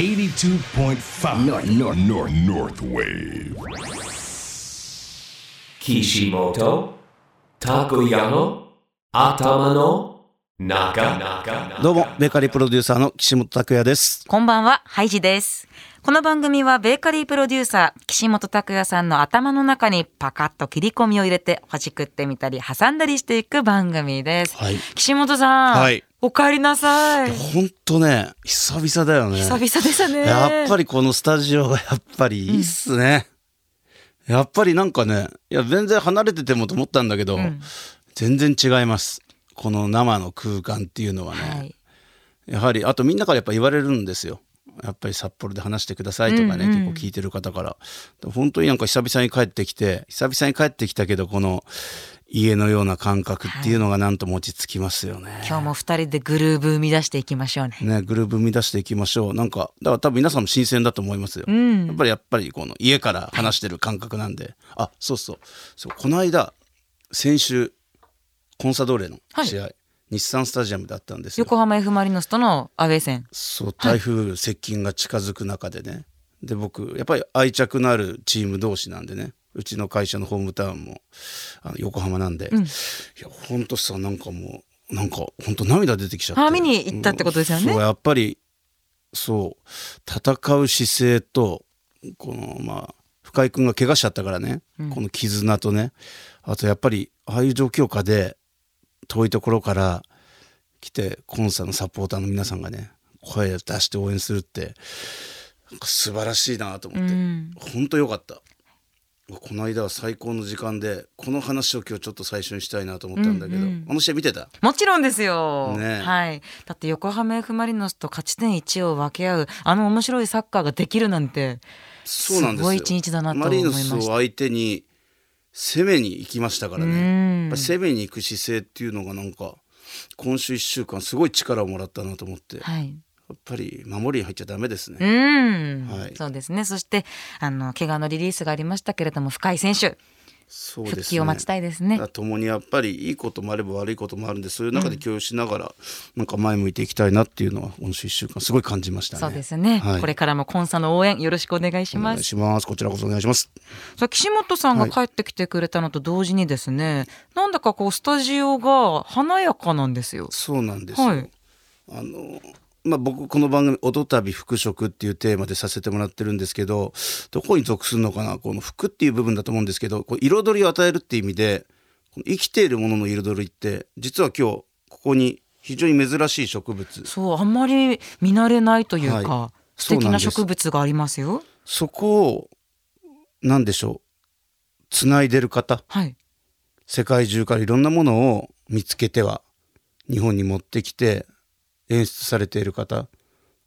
82.5 North, North, North, North Wave. Kishimoto Takoyano Atamano Naka どうも、ベーカリープロデューサーの岸本拓也です。こんばんは、ハイジです。この番組はベーカリープロデューサー、岸本拓也さんの頭の中にパカッと切り込みを入れて、ほじくってみたり、挟んだりしていく番組です。はい岸本さん、はいお帰りなさい。ほんとね、久々だよね。久々でしたね。やっぱりこのスタジオがやっぱりいいっすね。やっぱりなんかね、いや全然離れててもと思ったんだけど、全然違います。この生の空間っていうのはね。はい。やはりあとみんなからやっぱ言われるんですよやっぱり札幌で話してくださいとかね、結構聞いてる方から本当になんか久々に帰ってきて久々に帰ってきたけどこの家のような感覚っていうのがなんとも落ち着きますよね、今日も二人でグルーブ生み出していきましょうね。ねグループ生み出していきましょう。なんかだから多分皆さんも新鮮だと思いますよ、ん。やっぱりやっぱりこの家から話してる感覚なんで、あそうそう。そうこの間先週コンサドーレの試合、日産スタジアムだったんですよ。横浜 F・ マリノスとのアウェー戦。そう台風接近が近づく中でね、で僕やっぱり愛着のあるチーム同士なんでねうちの会社のホームタウンもあの横浜なんで、いやほんとさなんかもうなんかほんと涙出てきちゃって。あ見に行ったってことですよね。やっぱりそう戦う姿勢とこのまあ深井君が怪我しちゃったからね、この絆とねあとやっぱりああいう状況下で遠いところから来てコンサのサポーターの皆さんがね声を出して応援するって素晴らしいなと思って、うん。本当よかったこの間は最高の時間でこの話を今日ちょっと最初にしたいなと思ったんだけど、あの試合見てた？もちろんですよ。ね。はい。だって横浜 F・ マリノスと勝ち点1を分け合う、あの面白いサッカーができるなんて、そうなんです一日だなと思いました。マリノスを相手に攻めに行きましたからうん。ね攻めに行く姿勢っていうのがなんか今週1週間すごい力をもらったなと思って、やはい。っぱり守りに入っちゃダメですね、うん、はい。そうですね。そして、あの、怪我のリリースがありましたけれども、深井選手、そうですね。復帰を待ちたいですね。共にやっぱりいいこともあれば悪いこともあるんでそういう中で共有しながら、なんか前向いていきたいなっていうのは今週1週間すごい感じましたね。そうですね、はい。これからもコンサの応援よろしくお願いしお願います。します。こちらこそお願いします。さあ岸本さんが帰ってきてくれたのと同時にですね、なんだかこうスタジオが華やかなんですよ。そうなんですよ、はい。あのまあ、僕この番組「音旅服飾」っていうテーマでさせてもらってるんですけどどこに属するのかな？この服っていう部分だと思うんですけどこう彩りを与えるっていう意味で生きているものの彩りって実は今日ここに非常に珍しい植物。そう、あんまり見慣れないというか、はい。素敵な植物がありますよ。そこを何でしょう？つないでる方？はい。世界中からいろんなものを見つけては日本に持ってきて演出されている方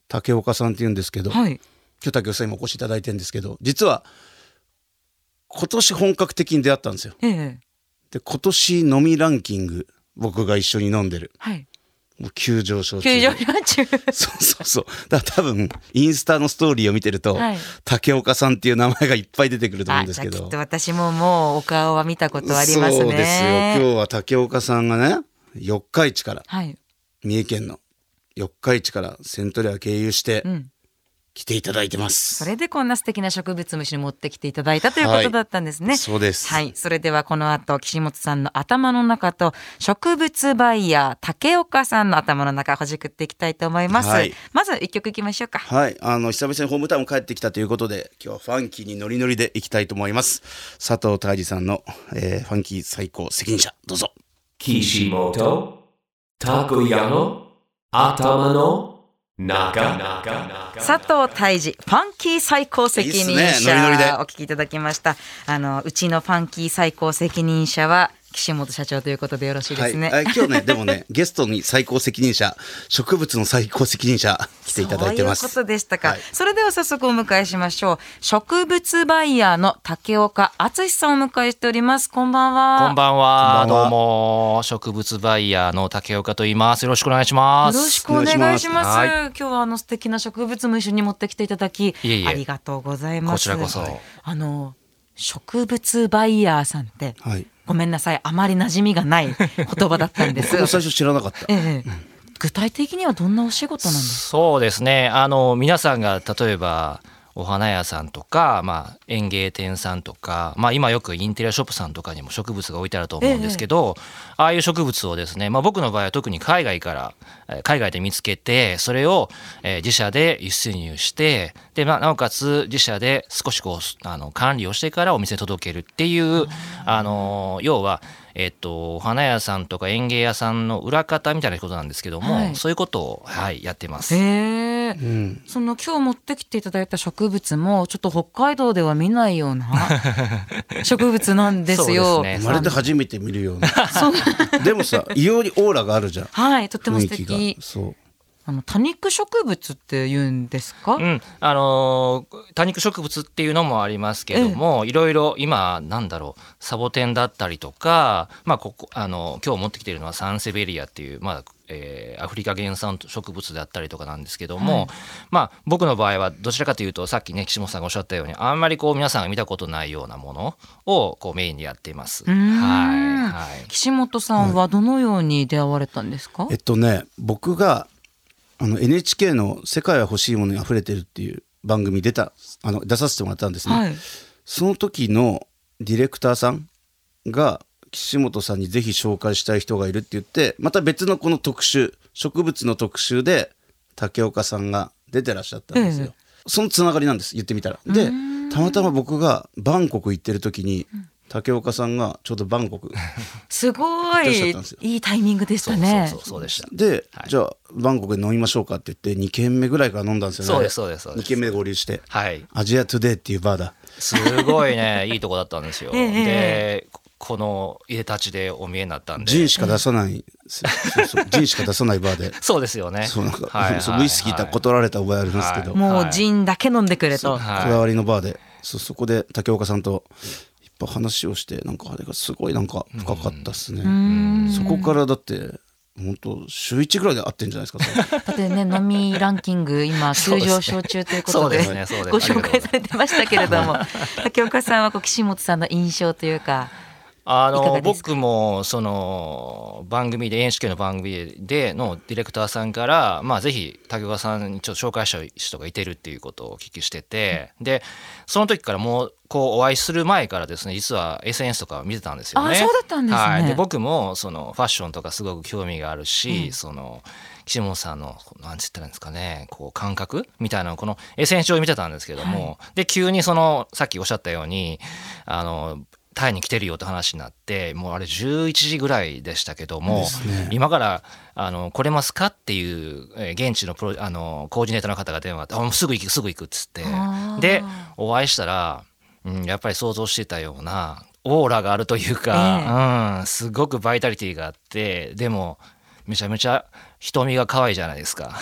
竹岡さんっていうんですけど、はい。今日竹岡さんにもお越しいただいてるんですけど実は今年本格的に出会ったんですよ。ええ。で今年飲みランキング僕が一緒に飲んでるはい。もう急上昇中球場中。そうそうそうだから多分インスタのストーリーを見てると、はい竹岡さんっていう名前がいっぱい出てくると思うんあ、ですけど私ももうお顔は見たことありますね。そうですよ今日は竹岡さんがね四日市からはい。三重県の四日市からセントレア経由してうん。来ていただいてます、それでこんな素敵な植物虫に持ってきていただいたということだったんですね。そうですはい。それではこの後、岸本さんの頭の中と植物バイヤー竹岡さんの頭の中ほじくっていきたいと思います。はいまず一曲いきましょうか。はい、あの久々にホームタウン帰ってきたということで今日はファンキーにノリノリでいきたいと思います佐藤泰治さんの、えーファンキー最高責任者どうぞ Kishimoto Takoyano Atamano Naka 佐藤泰治ファンキー最高責任いいっす者ね。ノリノリで。お聞きいただきました。あのうちのファンキー最高責任者は岸本社長ということでよろしいですね、はい、あ今日ね でもねゲストに最高責任者植物の最高責任者 来ていただいてます。そういうことでしたか、はい。それでは早速お迎えしましょう。植物バイヤーの竹岡敦さんをお迎えしております。こんばんは。こんばんは。こんばんは。どうも。植物バイヤーの竹岡と言います。よろしくお願いします。よろしくお願いします。はい。今日はあの素敵な植物も一緒に持ってきていただき、いえいえ。ありがとうございます。こちらこそ。あの植物バイヤーさんって、はいごめんなさい、あまり馴染みがない言葉だったんです。最初知らなかった。ええ、具体的にはどんなお仕事なんですそうですね。あの皆さんが例えばお花屋さんとか、まあ、園芸店さんとか、まあ、今よくインテリアショップさんとかにも植物が置いてあると思うんですけど、ああいう植物をですね、まあ、僕の場合は特に海外からえー海外で見つけてそれを、えー自社で輸出入してで、まあ、なおかつ自社で少しこうあの管理をしてからお店に届けるっていうあの要はえっと、お花屋さんとか園芸屋さんの裏方みたいなことなんですけども、はい。そういうことを、はい、やってます。へえうん。その今日持ってきていただいた植物もちょっと北海道では見ないような 植物なんですよ。そうですね。まるで初めて見るような。でもさ異様にオーラがあるじゃん。はい、とっても素雰囲気が。敵。そうあの多肉植物って言うんですか？うん、あのー多肉植物っていうのもありますけども、いろいろ今なんだろうサボテンだったりとか、まあここあの今日持ってきているのはサンセベリアっていうまあ。えーアフリカ原産植物であったりとかなんですけども、はいまあ僕の場合はどちらかというとさっきね岸本さんがおっしゃったようにあんまりこう皆さんが見たことないようなものをこうメインでやっています。はいはい。岸本さんはどのように出会われたんですか？えっとね僕があの NHK の「世界は欲しいものにあふれてる」っていう番組出たあの出させてもらったんですね、はい。その時のディレクターさんが岸本さんにぜひ紹介したい人がいるって言ってまた別のこの特集植物の特集で竹岡さんが出てらっしゃったんですよ、えそのつながりなんです言ってみたら。でたまたま僕がバンコク行ってる時に竹岡さんがちょうどバンコク。すごいいたんですよ。いいタイミングでしたね。そうそうそうでした。で、はい。じゃあバンコクで飲みましょうかって言って2軒目ぐらいから飲んだんですよね。そうですそうですそうです。2軒目で合流して。はい。アジアトゥデイっていうバーだ。すごいね。いいとこだったんですよ。ええでこの入れ立ちでお見えになったんで。ジンしか出さない、そうそう。ジンしか出さないバーで。そうですよね。そうなんか、はいそうウイスキーと断られた覚えありますけど、はい。もうジンだけ飲んでくれと。はい。こだわりのバーで。そそこで竹岡さんといっぱい話をしてなんかあれがすごいなんか深かったっすね、そこからだって本当週1ぐらいで会ってんじゃないですかだってね飲みランキング今急上昇中ということでねそうですね。ご紹介されてましたけれども。竹岡さんはこう岸本さんの印象というかあの僕もその番組で NHK の番組でのディレクターさんから、まあ、ぜひ竹岡さんにちょっと紹介したい人がいてるっていうことをお聞きしてて、でその時からもうこうお会いする前からですね実は SNS とかを見てたんですよね。あそうだったんですね。はい、で僕もそのファッションとかすごく興味があるし、その岸本さんの何て言ったらいいんですかねこう感覚みたいなのをこの SNS 上で見てたんですけども、で急にそのさっきおっしゃったようにあのタイに来てるよって話になってもうあれ11時ぐらいでしたけども、ね。今からあの来れますかっていう、えー現地のプロあのコーディネーターの方が電話あすぐ行くすぐ行くっつって。でお会いしたら、うん、やっぱり想像してたようなオーラがあるというか、うん、すごくバイタリティがあってでもめちゃめちゃ瞳が可愛いじゃないですか。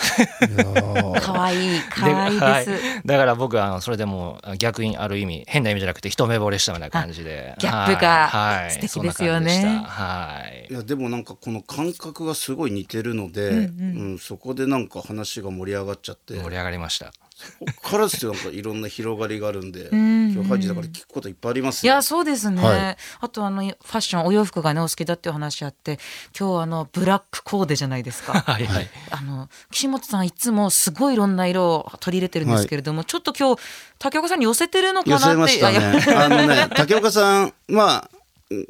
可愛い可愛いです、はい。だから僕はあのそれでもう逆にある意味変な意味じゃなくて一目惚れしたみたいな感じで。ギャップがはい。はい素敵ですよね。そんな感じでしたはい。いやでもなんかこの感覚がすごい似てるので、うんそこでなんか話が盛り上がっちゃって。盛り上がりました。こっからですよ。なんかいろんな広がりがあるんで今日ハイジだから聞くこといっぱいありますよ。いやそうですね、はい。あとあのファッションお洋服がねお好きだっていう話あって今日あのブラックコーデじゃないですか。はいはい。あの岸本さんいつもすごいいろんな色を取り入れてるんですけれども、ちょっと今日竹岡さんに寄せてるのかなって。寄せましたいやいやね。あのね竹岡さんまあ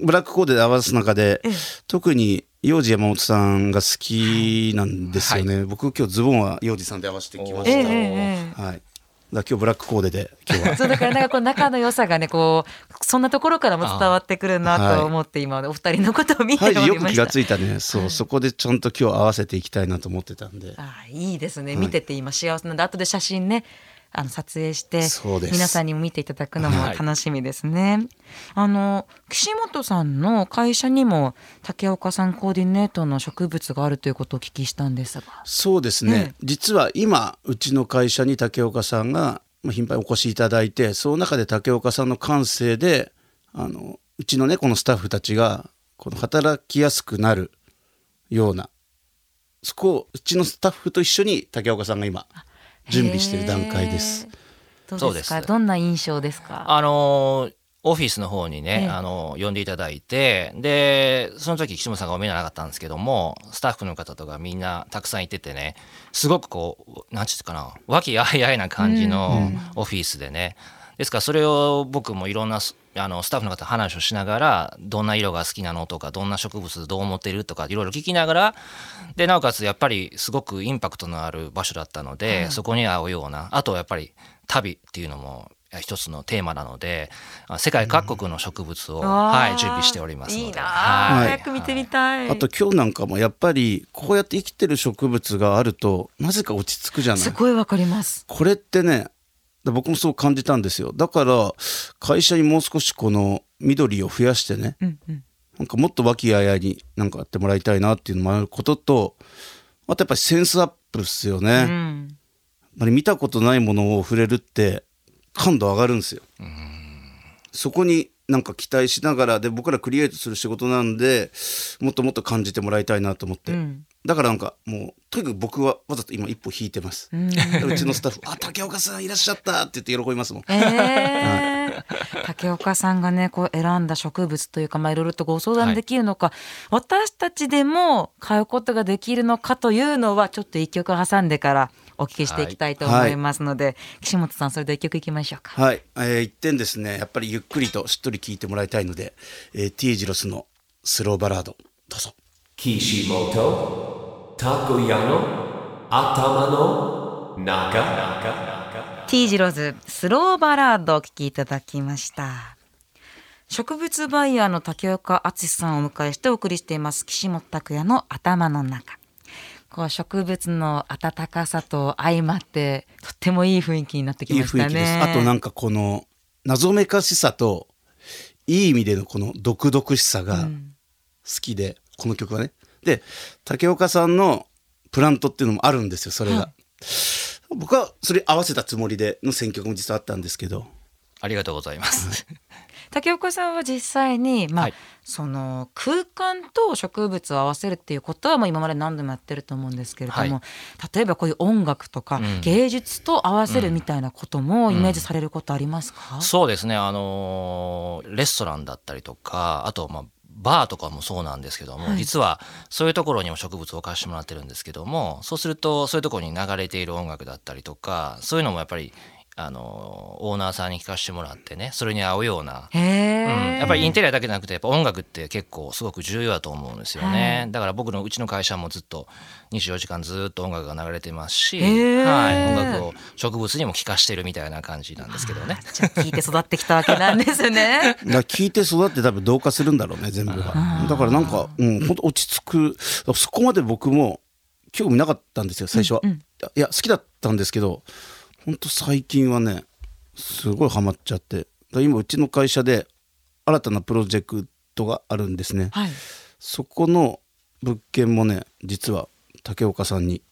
ブラックコーデで合わす中で特に幼児山本さんが好きなんですよね、僕今日ズボンは幼児さんで合わせてきました、はい。だ今日ブラックコーデで今日は。そうだからなんかこう仲の良さがねこうそんなところからも伝わってくるなと思って今お二人のことを見ておりました。く気がついたね。そう、そこでちゃんと今日合わせていきたいなと思ってたんで。あいいですね。見てて今幸せなんで後で写真ねあの撮影して皆さんにも見ていただくのも楽しみですね。あの岸本さんの会社にも竹岡さんコーディネートの植物があるということをお聞きしたんですが。そうですね、ええ実は今うちの会社に竹岡さんがまあ頻繁にお越しいただいてその中で竹岡さんの感性であのうちのねこのスタッフたちがこの働きやすくなるようなそこをうちのスタッフと一緒に竹岡さんが今準備している段階ですへ。ー。どうですかそうですどんな印象ですか？あのーオフィスの方にね、ええあの呼んでいただいてでその時岸本さんがお見えになかったんですけどもスタッフの方とかみんなたくさんいててねすごくこう何て言うかな和気あいあいな感じのオフィスでね、ですからそれを僕もいろんなスあのスタッフの方と話をしながらどんな色が好きなのとかどんな植物どう思ってるとかいろいろ聞きながらでなおかつやっぱりすごくインパクトのある場所だったので、そこに合うようなあとやっぱり旅っていうのも一つのテーマなのであ世界各国の植物を、はい、準備しておりますので。早く見てみたい。あと今日なんかもやっぱりこうやって生きてる植物があるとなぜか落ち着くじゃない。すごいわかります。これってね僕もそう感じたんですよだから会社にもう少しこの緑を増やしてね、うんうん。なんかもっと和気あいあいになんかやってもらいたいなっていうのもあることとあとやっぱりセンスアップっすよね、うん。見たことないものを触れるって感度上がるんですよそこになんか期待しながらで僕らクリエイトする仕事なんでもっともっと感じてもらいたいなと思って、うん。だからなんかもうとにかく僕はわざと今一歩引いてます、うちのスタッフ「あ竹岡さんいらっしゃった」って言って喜びますもん。えー。竹岡さんがねこう選んだ植物というかまあいろいろとご相談できるのか、私たちでも買うことができるのかというのはちょっと一曲挟んでからお聞きしていきたいと思いますので、岸本さんそれで一曲いきましょうか。はい、えー、一点ですね。やっぱりゆっくりとしっとり聴いてもらいたいので、えー、T ジロスのスローバラード。どうぞ。Kishimoto Takoyano Atama no Naka T 字ローズスローバラードをお聴きいただきました。植物バイヤーの竹岡敦さんをお迎えしてお送りしています。岸本拓也の頭の中こう植物の温かさと相まってとってもいい雰囲気になってきいいましたね。雰囲気です。あとなんかこの謎めかしさといい意味でのこの毒々しさが好きで、この曲はね。で竹岡さんのプラントっていうのもあるんですよそれが、は僕はそれ合わせたつもりでの選曲も実はあったんですけど。ありがとうございます。竹岡さんは実際に、まあはい。その空間と植物を合わせるっていうことはもう今まで何度もやってると思うんですけれども、は例えばこういう音楽とか、ん。芸術と合わせるみたいなこともイメージされることありますか、そうですね。あのーレストランだったりとかあとまあバーとかもそうなんですけども、はい。実はそういうところにも植物を置かしてもらってるんですけどもそうするとそういうところに流れている音楽だったりとかそういうのもやっぱりあのーオーナーさんに聴かせてもらってねそれに合うような。うん、やっぱりインテリアだけじゃなくてやっぱ音楽って結構すごく重要だと思うんですよね、はい。だから僕のうちの会社もずっと24時間ずっと音楽が流れてますし、はい、音楽を植物にも聴かしてるみたいな感じなんですけどね。じゃあ聞いて育ってきたわけなんですね。だ聞いて育って多分同化するんだろうね全部が。だからなんかうん本当落ち着く。そこまで僕も興味なかったんですよ最初は、いや好きだったんですけど本当最近はねすごいハマっちゃって今うちの会社で新たなプロジェクトがあるんですね、はい。そこの物件もね実は竹岡さんに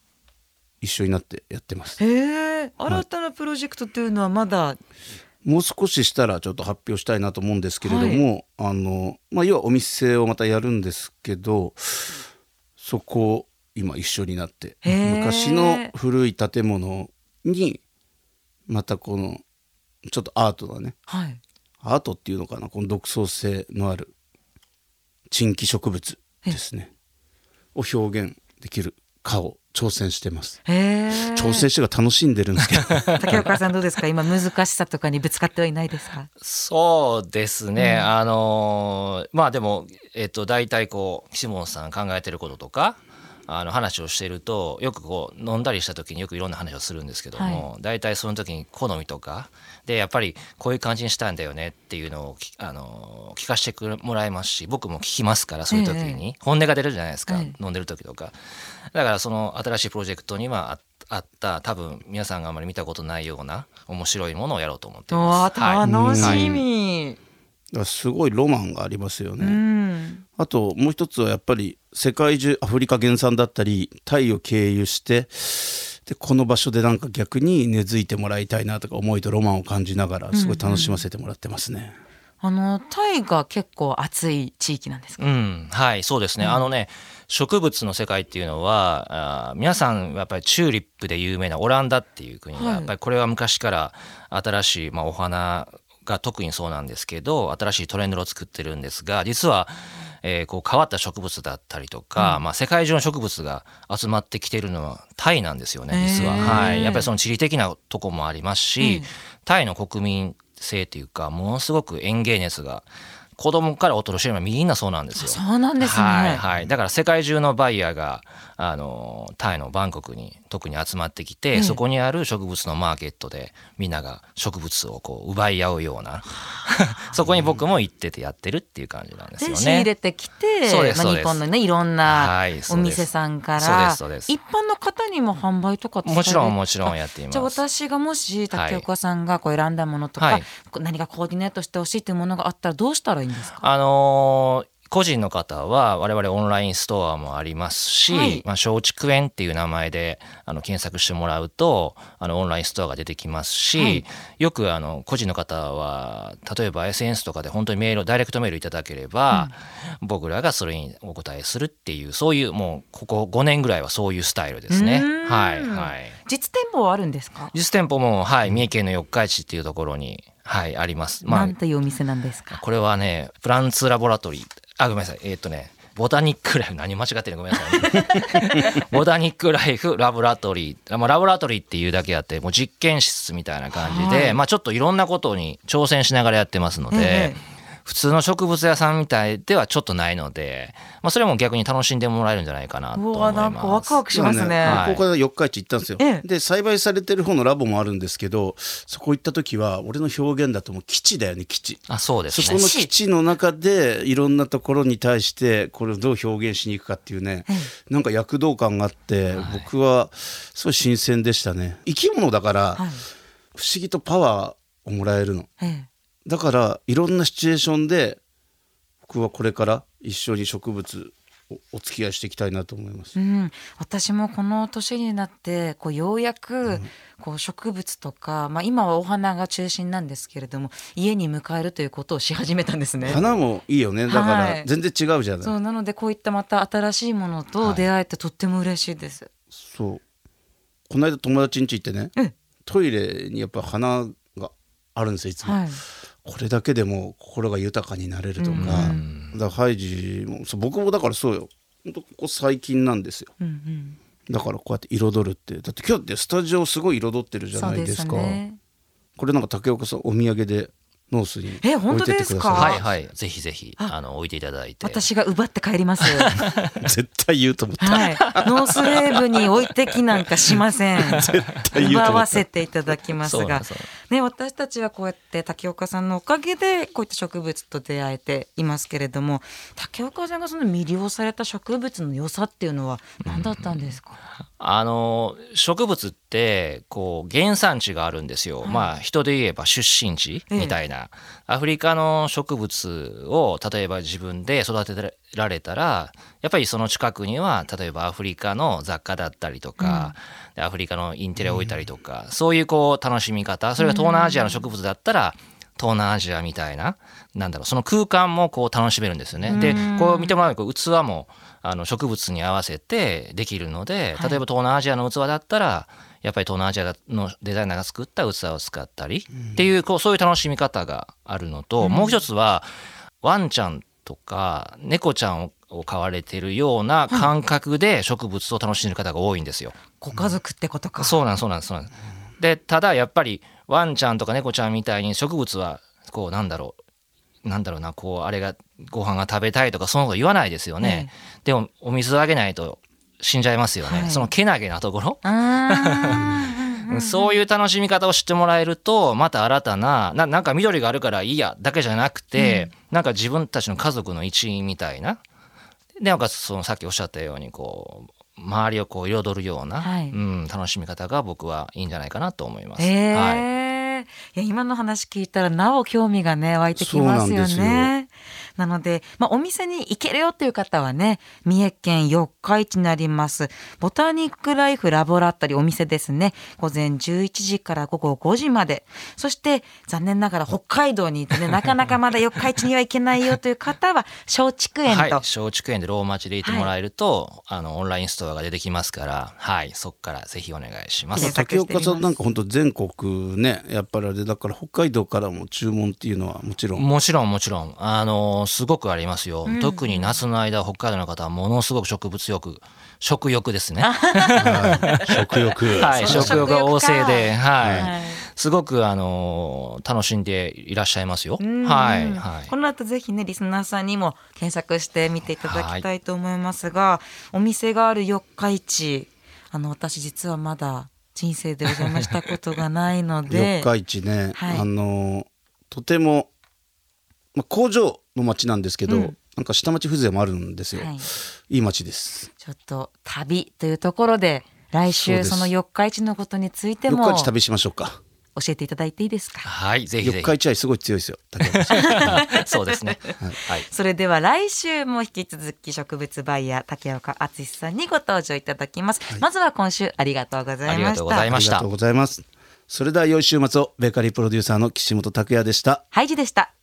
一緒になってやってます。へえ、新たなプロジェクトというのはまだ、もう少ししたらちょっと発表したいなと思うんですけれども、あのまあ要はお店をまたやるんですけどそこを今一緒になって昔の古い建物にまたこのちょっとアートなねはい。アートっていうのかな？この独創性のある珍奇植物ですねを表現できるかを挑戦してます。挑戦してが楽しんでるんですけど 竹岡さんどうですか？今難しさとかにぶつかってはいないですか？そうですね、あのーまあでもえっと大体こう岸本さん考えてることとかあの話をしているとよくこう飲んだりした時によくいろんな話をするんですけども、大体その時に好みとかでやっぱりこういう感じにしたんだよねっていうのをき、あのー聞かせてもらえますし僕も聞きますからそういう時に、本音が出るじゃないですか、はい。飲んでる時とか。だからその新しいプロジェクトにはああった多分皆さんがあまり見たことないような面白いものをやろうと思ってます。あ、楽しはい。み。すごいロマンがありますよね、うん。あともう一つはやっぱり世界中アフリカ原産だったりタイを経由してでこの場所でなんか逆に根付いてもらいたいなとか思いとロマンを感じながらすごい楽しませてもらってますね。あのタイが結構暑い地域なんですか？うん、はい、そうですね。あのね、植物の世界っていうのは、あー皆さんやっぱりチューリップで有名なオランダっていう国が、はいやっぱりこれは昔から新しい、まあ、お花が特にそうなんですけど新しいトレンドを作ってるんですが実は、えーこう変わった植物だったりとか、まあ、世界中の植物が集まってきてるのはタイなんですよね実は、はい、やっぱりその地理的なとこもありますし、タイの国民性というかものすごく園芸熱が子供から大人年寄りまでみんなそうなんですよ。そうなんですね。はいはい、だから世界中のバイヤーがあのタイのバンコクに特に集まってきて、ええそこにある植物のマーケットでみんなが植物をこう奪い合うような そこに僕も行っててやってるっていう感じなんですよで仕入れね。てきて、まあ、そうですそうです日本のねいろんなお店さんかそうでらすそうです一般の方にも販売とかもちろんもちろんやっています。じゃあ私がもし竹岡さんがこう選んだものとか、はい何かコーディネートしてほしいというものがあったらどうしたらいいあのー個人の方は我々オンラインストアもありますし、はい。まあ、松竹園っていう名前であの検索してもらうとあのオンラインストアが出てきますし、はい。よくあの個人の方は例えば SNS とかで本当にメールダイレクトメールいただければ、僕らがそれにお答えするっていうそういうもうここ5年ぐらいはそういうスタイルですね。はいはい実店舗はあるんですか、実店舗も、はい、三重県の四日市っていうところに、はい、あります。なんていうお店なんですか？これはね、プランツラボラトリー。あ、ごめんなさい。えーっ、とね、ボタニックライフ、何間違ってるの？ごめんなさい、ね。ボタニックライフラボラトリー。まあ、ラボラトリーっていうだけあって、もう実験室みたいな感じで、はいまあちょっといろんなことに挑戦しながらやってますので、ええ普通の植物屋さんみたいではちょっとないので、まあそれも逆に楽しんでもらえるんじゃないかなと思いうわます。なんかワクワクしますね。はい。ここから四日市行ったんですよ、ええ。で栽培されてる方のラボもあるんですけどそこ行った時は俺の表現だともう基地だよね基地。あ、そうですね。そこ。の基地の中でいろんなところに対してこれをどう表現しに行くかっていうね、なんか躍動感があって、僕はすごい新鮮でしたね。生き物だからはい。不思議とパワーをもらえるの。えだからいろんなシチュエーションで僕はこれから一緒に植物おお付き合いしていきたいなと思います。えうん、私もこの年になってこうようやくこう植物とか、まあ、今はお花が中心なんですけれども家に迎えるということをし始めたんですね。花もいいよね。だかはいら全然違うじゃない、そうなのでこういったまた新しいものと出会えてとっても嬉しいです。そう。この間友達ん家行ってねええ。トイレにやっぱ花があるんですよいつも、はい。これだけでも心が豊かになれるとか、だハイジも僕もだからそうよ。ほんとここ最近なんですよ。うんうん。だからこうやって彩るって。だって今日ってスタジオすごい彩ってるじゃないですか。ね。これなんか竹岡さんお土産でノースにえ本当置いてってくださいですかはいはい。ぜひぜひ、あの、置いていただいて。私が奪って帰ります。絶対言うと思った、はい。ノースウェーブに置いてきなんかしません。絶対言うと思った奪わせていただきますがね、私たちはこうやって竹岡さんのおかげでこういった植物と出会えていますけれども竹岡さんがその魅了された植物の良さっていうのは何だったんですか、あの植物ってこう原産地があるんですよ、まあ人で言えば出身地みたいな、アフリカの植物を例えば自分で育てられたらやっぱりその近くには例えばアフリカの雑貨だったりとか、でアフリカのインテリアを置いたりとか、そういうこう楽しみ方それが東南アジアの植物だったら、東南アジアみたいななんだろうその空間もこう楽しめるんですよね。でこう見てもらうと器もあの植物に合わせてできるので例えば東南アジアの器だったらやっぱり東南アジアのデザイナーが作った器を使ったりっていうこうそういう楽しみ方があるのと、もう一つはワンちゃんとか猫ちゃんを飼われてるような感覚で植物を楽しんでる方が多いんですよ。ご家族ってことか、そうなんそうなんそうなん。でただやっぱりワンちゃんとか猫ちゃんみたいに植物はこうなんだろうなんだろうなこうあれがご飯が食べたいとかそのこと言わないですよね、でもお水をあげないと死んじゃいますよね、はい。そのけなげなところ、そういう楽しみ方を知ってもらえるとまた新たなななんか緑があるからいいやだけじゃなくて、なんか自分たちの家族の一員みたいな。でなんかそのさっきおっしゃったようにこう周りをこう彩るような、はいうん、楽しみ方が僕はいいんじゃないかなと思います。えはいーいや今の話聞いたらなお興味がね湧いてきますよね。なので、まあ、お店に行けるよっていう方はね三重県四日市になります。ボタニックライフラボラトリーお店ですね。午前11時から午後5時まで。そして残念ながら北海道にいてね なかなかまだ四日市には行けないよという方は松竹園と、はい、松竹園でローマ字でいてもらえると、あのオンラインストアが出てきますから、はい、そこからぜひお願いします。竹岡さんなんか本当全国ねやっぱりあれだから北海道からも注文っていうのはもちろん。もちろんもちろん。あのすごくありますよ、特に夏の間北海道の方はものすごく植物欲食欲ですね。食欲。はい。食欲が旺盛ではい、はい。すごくあの楽しんでいらっしゃいますよ。うん。はい。はい。この後ぜひねリスナーさんにも検索してみていただきたいと思いますが、お店がある四日市あの私実はまだ人生でお邪魔したことがないので。四日市ね、はい。あのとても、まあ、工場の町なんですけど、うん。なんか下町風情もあるんですよ、はい。い、い町です。ちょっと旅というところで来週その四日市のことについても教四日市旅しましょうか。えていただいていいですか？はいぜひぜ四日市愛すごい強いですよ そうですね。はい。それでは来週も引き続き植物バイヤー竹岡敦さんにご登場いただきます、まずは今週ありがとうございました。ありがとうございました。ありがとうございます。それでは良い週末をベーカリープロデューサーの岸本拓也でした。ハイジでした